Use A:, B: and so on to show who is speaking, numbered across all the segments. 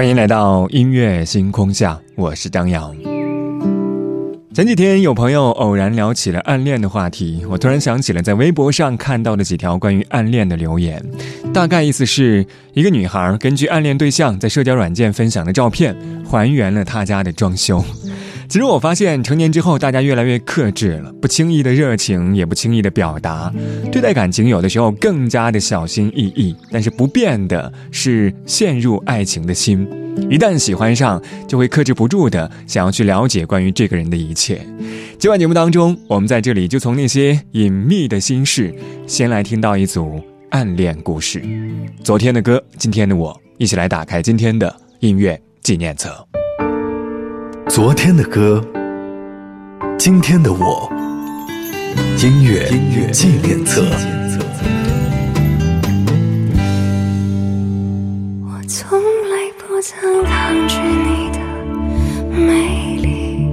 A: 欢迎来到音乐星空下，我是张扬。前几天有朋友偶然聊起了暗恋的话题，我突然想起了在微博上看到的几条关于暗恋的留言，大概意思是一个女孩根据暗恋对象在社交软件分享的照片，还原了他家的装修。其实我发现，成年之后，大家越来越克制了，不轻易的热情，也不轻易的表达，对待感情有的时候更加的小心翼翼。但是不变的是，陷入爱情的心，一旦喜欢上，就会克制不住的想要去了解关于这个人的一切。今晚节目当中，我们在这里就从那些隐秘的心事，先来听到一组暗恋故事。昨天的歌，今天的我，一起来打开今天的音乐纪念册。
B: 昨天的歌，今天的我，音乐音乐纪念册。
C: 我从来不曾抗拒你的美丽，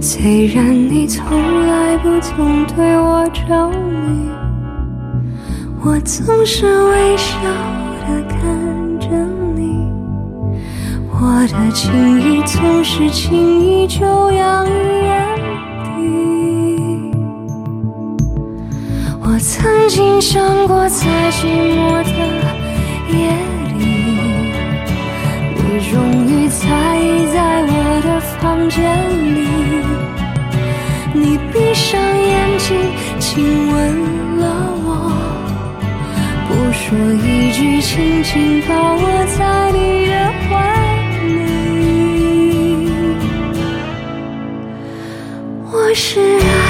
C: 虽然你从来不曾对我着迷，我总是微笑我的情意总是轻易就洋于眼底。我曾经想过，在寂寞的夜里，你终于在意在我的房间里。你闭上眼睛，亲吻了我，不说一句，轻轻抱我在你的怀。是啊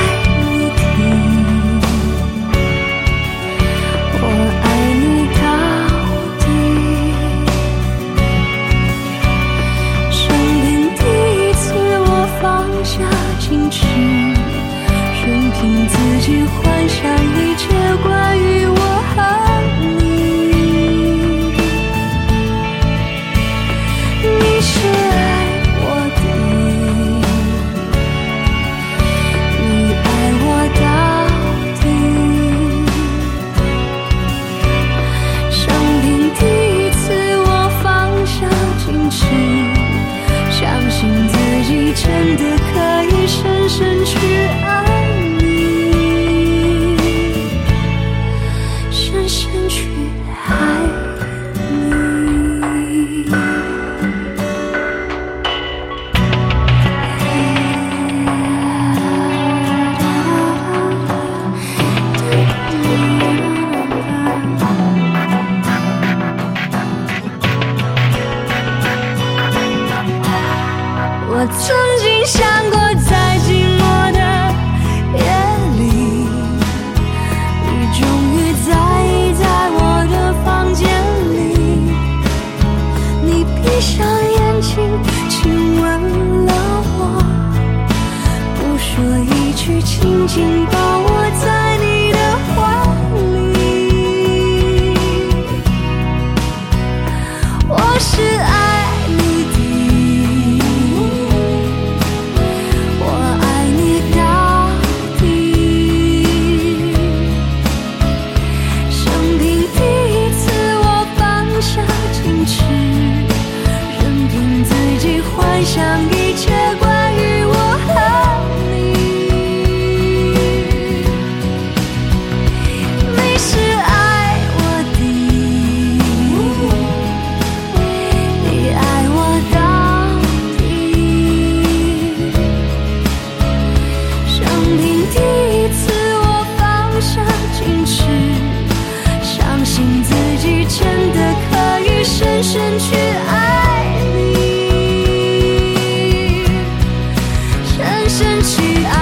C: 争取爱。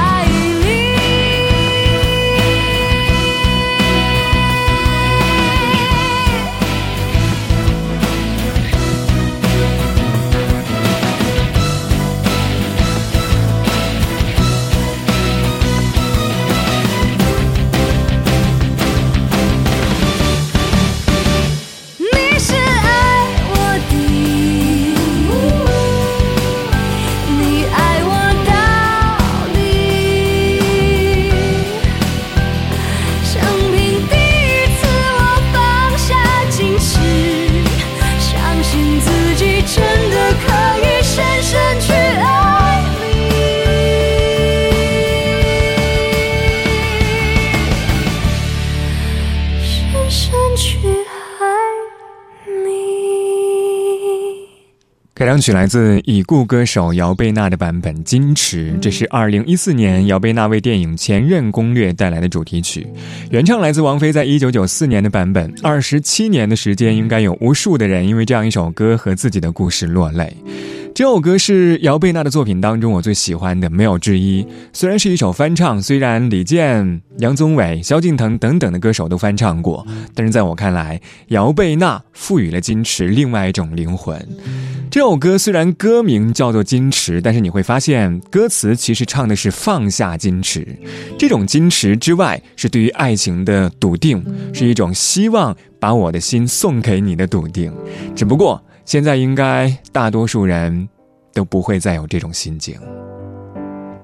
A: 开场曲来自已故歌手姚贝娜的版本《矜持》，这是二零一四年姚贝娜为电影《前任攻略》带来的主题曲。原唱来自王菲在一九九四年的版本。二十七年的时间，应该有无数的人因为这样一首歌和自己的故事落泪。这首歌是姚贝娜的作品当中我最喜欢的，没有之一。虽然是一首翻唱，虽然李健、杨宗纬、萧敬腾等等的歌手都翻唱过，但是在我看来，姚贝娜赋予了矜持另外一种灵魂。这首歌虽然歌名叫做矜持，但是你会发现歌词其实唱的是放下矜持。这种矜持之外，是对于爱情的笃定，是一种希望把我的心送给你的笃定。只不过。现在应该大多数人都不会再有这种心境。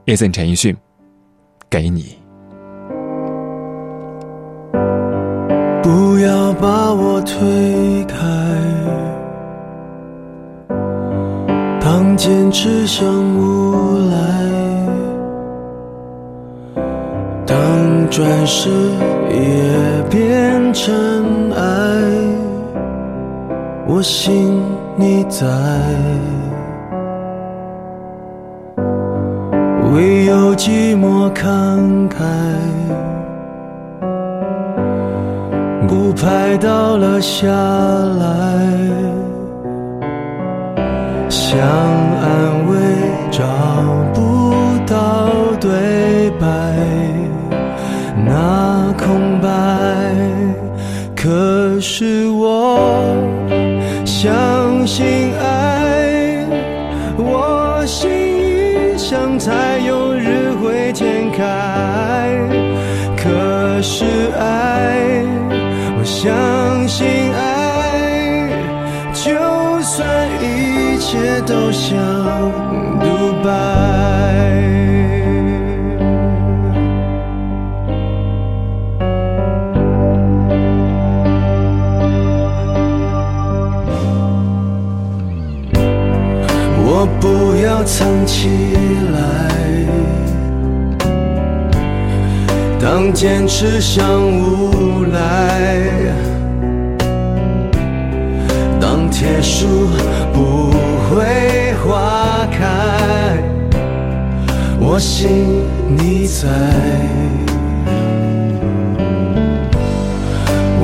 A: 叶森陈奕迅，给你。
D: 不要把我推开，坚持像无赖，当转世也变成爱。我信你在，唯有寂寞慷慨，不拍倒了下来，想安慰找不到对白，那空白，可是我。相信爱，我心一想，才有日会天开。可是爱，我相一切都像独白。我不要藏起来，当坚持像无赖，当铁树不会花开，我信你在，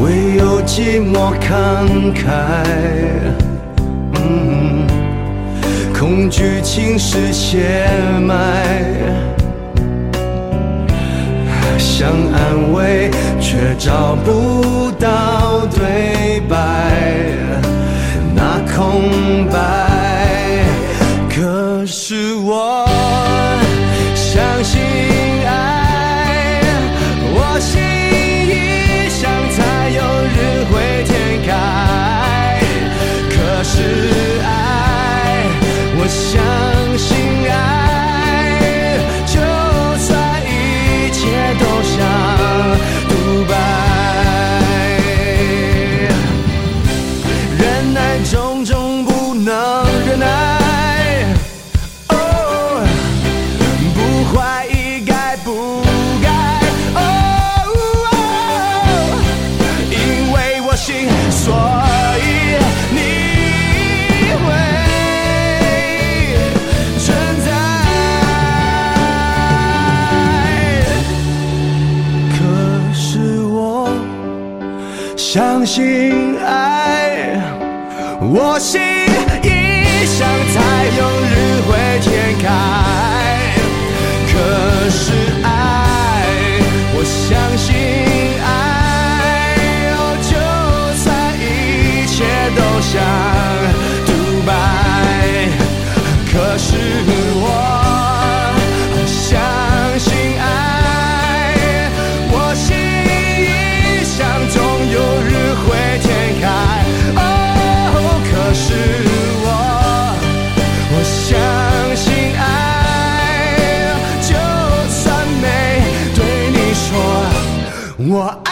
D: 唯有寂寞慷慨。嗯恐惧侵蚀血脉，想安慰却找不到对白，那空白。是我相信爱，我心相信爱，我心一想才有日会天开。可是爱，我相信爱，就算一切都像独白。可是 Moi,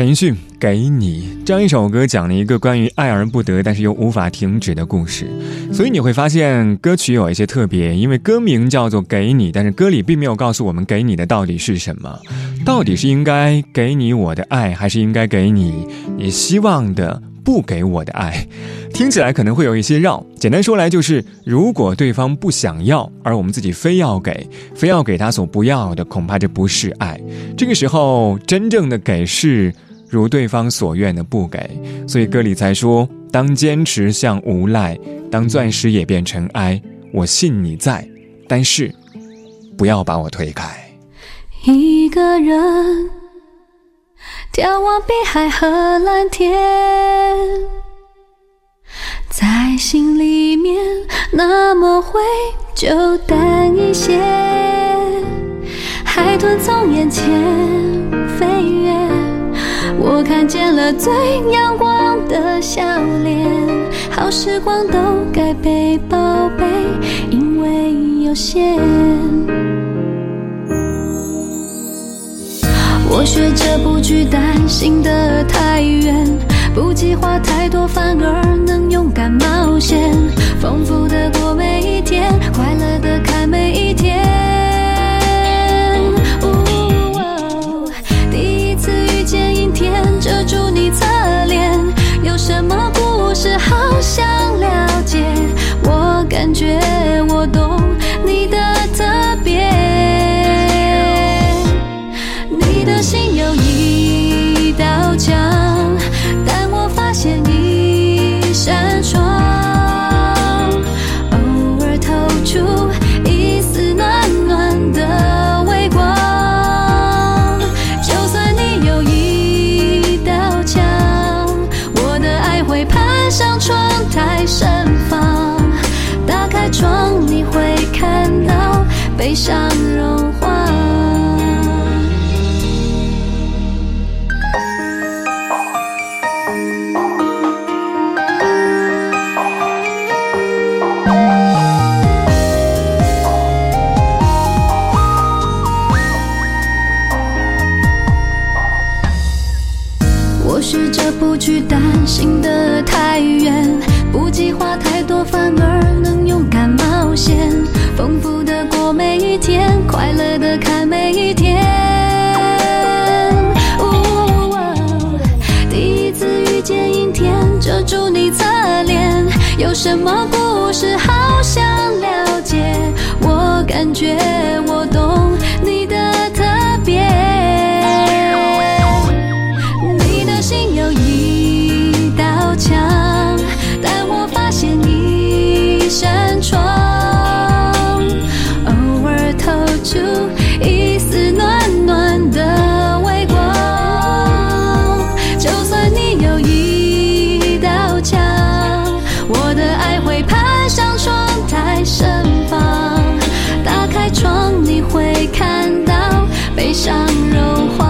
A: 陈奕迅给你这样一首歌，讲了一个关于爱而不得，但是又无法停止的故事。所以你会发现歌曲有一些特别，因为歌名叫做给你，但是歌里并没有告诉我们给你的到底是什么，到底是应该给你我的爱，还是应该给你你希望的。不给我的爱，听起来可能会有一些绕。简单说来就是，如果对方不想要，而我们自己非要给，非要给他所不要的，恐怕这不是爱。这个时候，真正的给是如对方所愿的不给。所以歌里才说：当坚持像无赖，当钻石也变尘埃。我信你在，但是不要把我推开。
C: 一个人。眺望碧海和蓝天，在心里面那么灰就淡一些。海豚从眼前飞越，我看见了最阳光的笑脸。好时光都该被宝贝，因为有限。我学着不去担心的太远，不计划太多，反而能勇敢冒险，丰富的过每一天，快乐的看每一天。悲伤融化。有什么故事好想了解？我感觉我懂像融化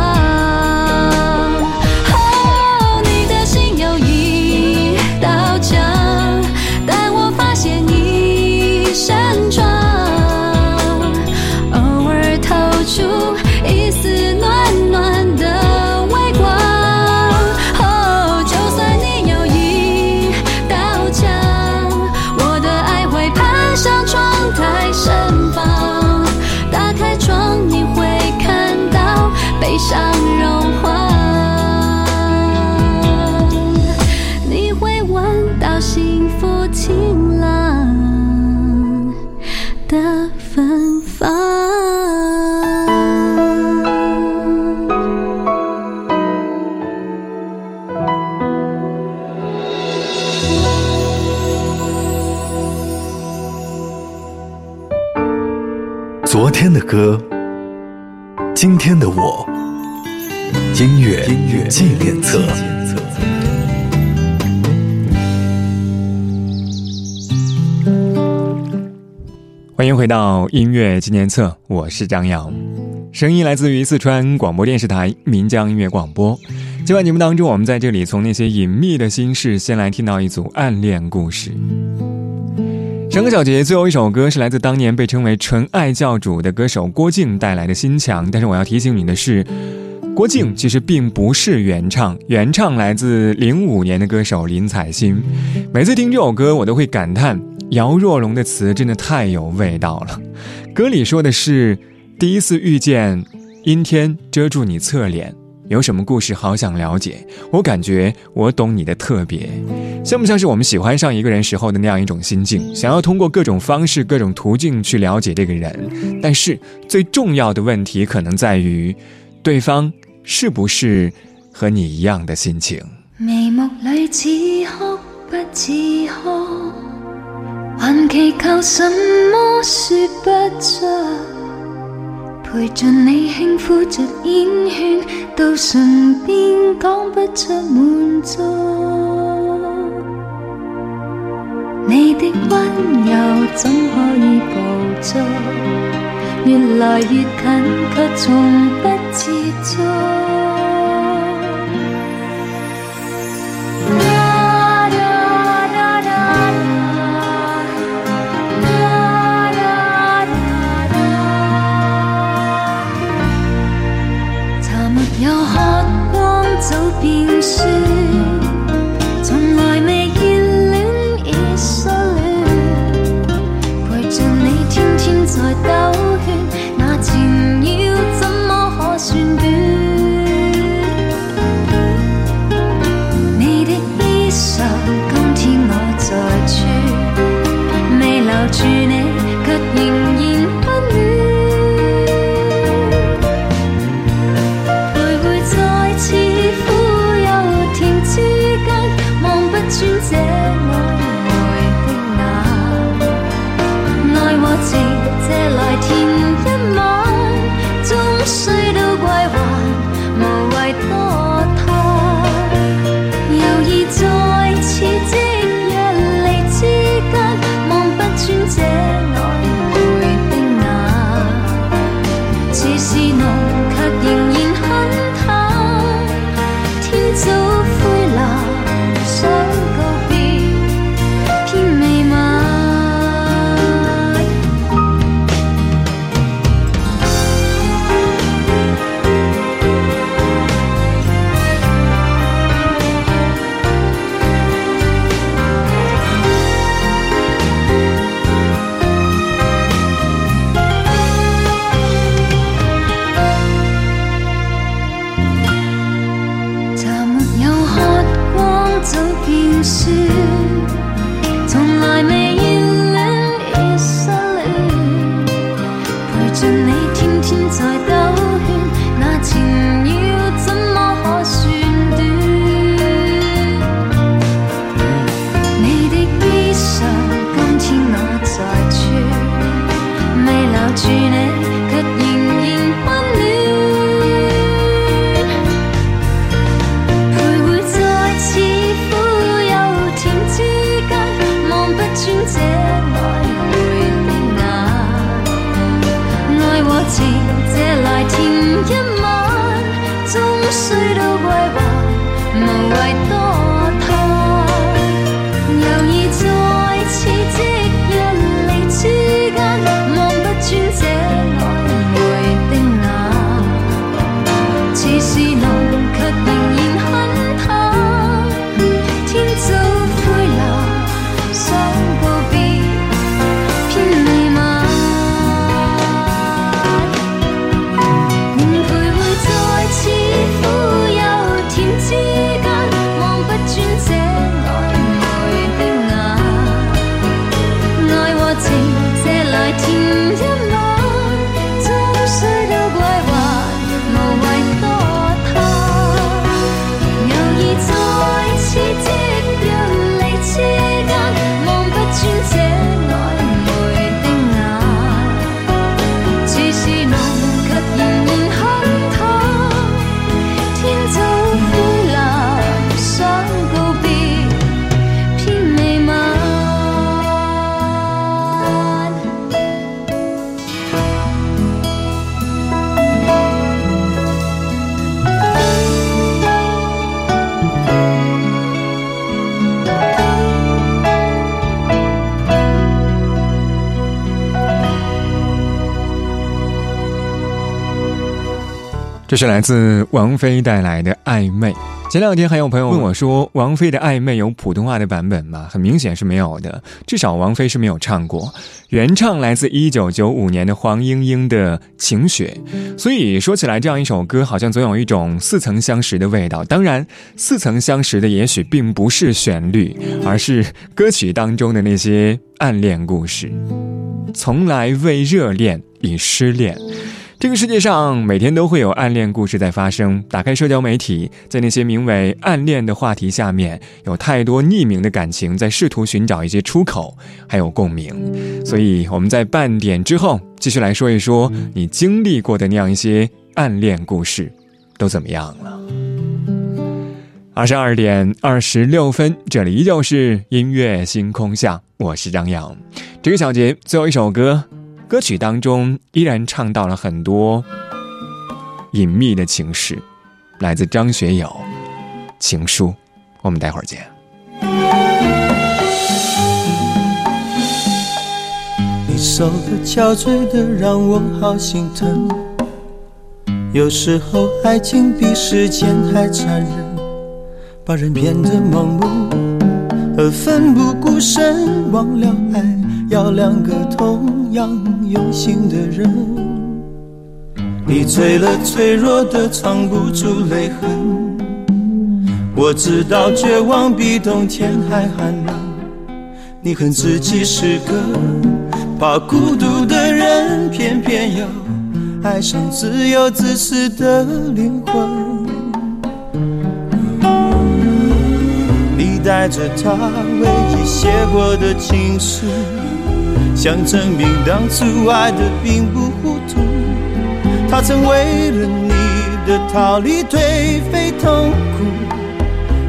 B: 天的歌，今天的我，音乐音乐纪念册。
A: 欢迎回到音乐纪念册，我是张扬，声音来自于四川广播电视台岷江音乐广播。今晚节目当中，我们在这里从那些隐秘的心事，先来听到一组暗恋故事。上个小节最后一首歌是来自当年被称为“纯爱教主”的歌手郭靖带来的《心墙》，但是我要提醒你的是，郭靖其实并不是原唱，原唱来自零五年的歌手林采欣。每次听这首歌，我都会感叹姚若龙的词真的太有味道了。歌里说的是第一次遇见，阴天遮住你侧脸。有什么故事好想了解？我感觉我懂你的特别，像不像是我们喜欢上一个人时候的那样一种心境？想要通过各种方式、各种途径去了解这个人，但是最重要的问题可能在于，对方是不是和你一样的心情？
C: 眉目里似哭不似哭，还祈求什么说不出。陪着你轻呼着烟圈，到唇边讲不出满足。你的温柔怎可以捕捉？越来越近，却从不接触。冰雪这
A: 是来自王菲带来的暧昧。前两天还有朋友问我说，王菲的暧昧有普通话的版本吗？很明显是没有的，至少王菲是没有唱过。原唱来自一九九五年的黄莺莺的《晴雪》，所以说起来这样一首歌，好像总有一种似曾相识的味道。当然，似曾相识的也许并不是旋律，而是歌曲当中的那些暗恋故事。从来未热恋已失恋。这个世界上每天都会有暗恋故事在发生。打开社交媒体，在那些名为“暗恋”的话题下面，有太多匿名的感情在试图寻找一些出口，还有共鸣。所以我们在半点之后继续来说一说你经历过的那样一些暗恋故事，都怎么样了？二十二点二十六分，这里依旧是音乐星空下，我是张扬。这个小节最后一首歌。歌曲当中依然唱到了很多隐秘的情事，来自张学友《情书》。我们待会儿见。
E: 你瘦的憔悴的，让我好心疼。有时候爱情比时间还残忍，把人变得盲目而奋不顾身，忘了爱要两个同样。用心的人，你醉了，脆弱的藏不住泪痕。我知道绝望比冬天还寒冷。你恨自己是个怕孤独的人，偏偏又爱上自由自私的灵魂。你带着他唯一写过的情书。想证明当初爱的并不糊涂，他曾为了你的逃离颓废痛苦，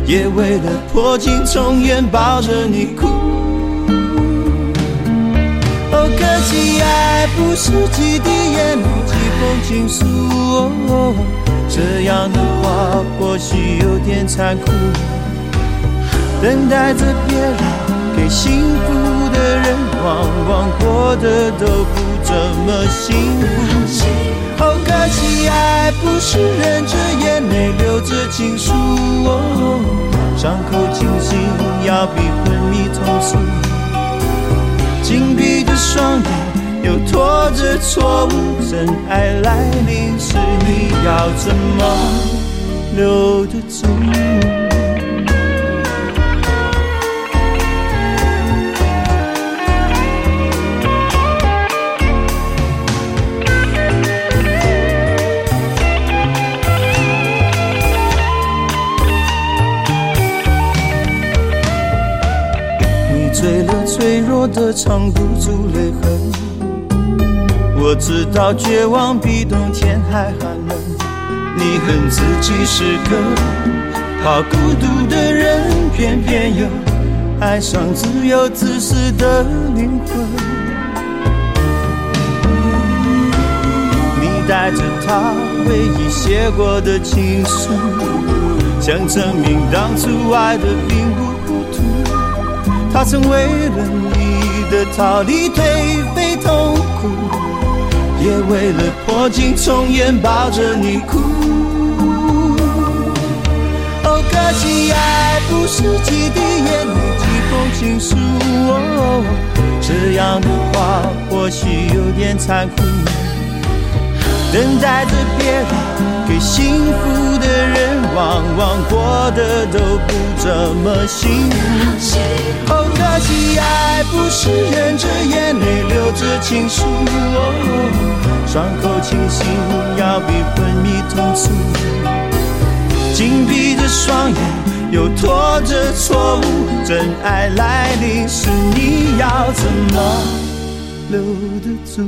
E: 也为了破镜重圆抱着你哭。哦，可惜爱不是几滴眼泪几封情书，哦这样的话或许有点残酷，等待着别人给幸福往往过得都不怎么幸福，好可惜，爱不是忍着眼泪流着情书，伤口清醒要比昏迷痛楚，紧闭的双眼又拖着错误，真爱来临时你要怎么留得住？的藏不住泪痕，我知道绝望比冬天还寒冷。你恨自己是个怕孤独的人，偏偏又爱上自由自私的灵魂。你带着他唯一写过的情书，想证明当初爱的并不。他曾为了你。的逃离颓废痛苦，也为了破镜重圆抱着你哭。哦，可惜爱不是几滴眼泪几封情书哦，这样的话或许有点残酷。等待着别人给幸福的人，往往过得都不怎么幸福。哦，可惜爱不是忍着眼泪流着情书，哦伤口清醒要比昏迷痛楚。紧闭着双眼，又拖着错误，真爱来临时，你要怎么留得住？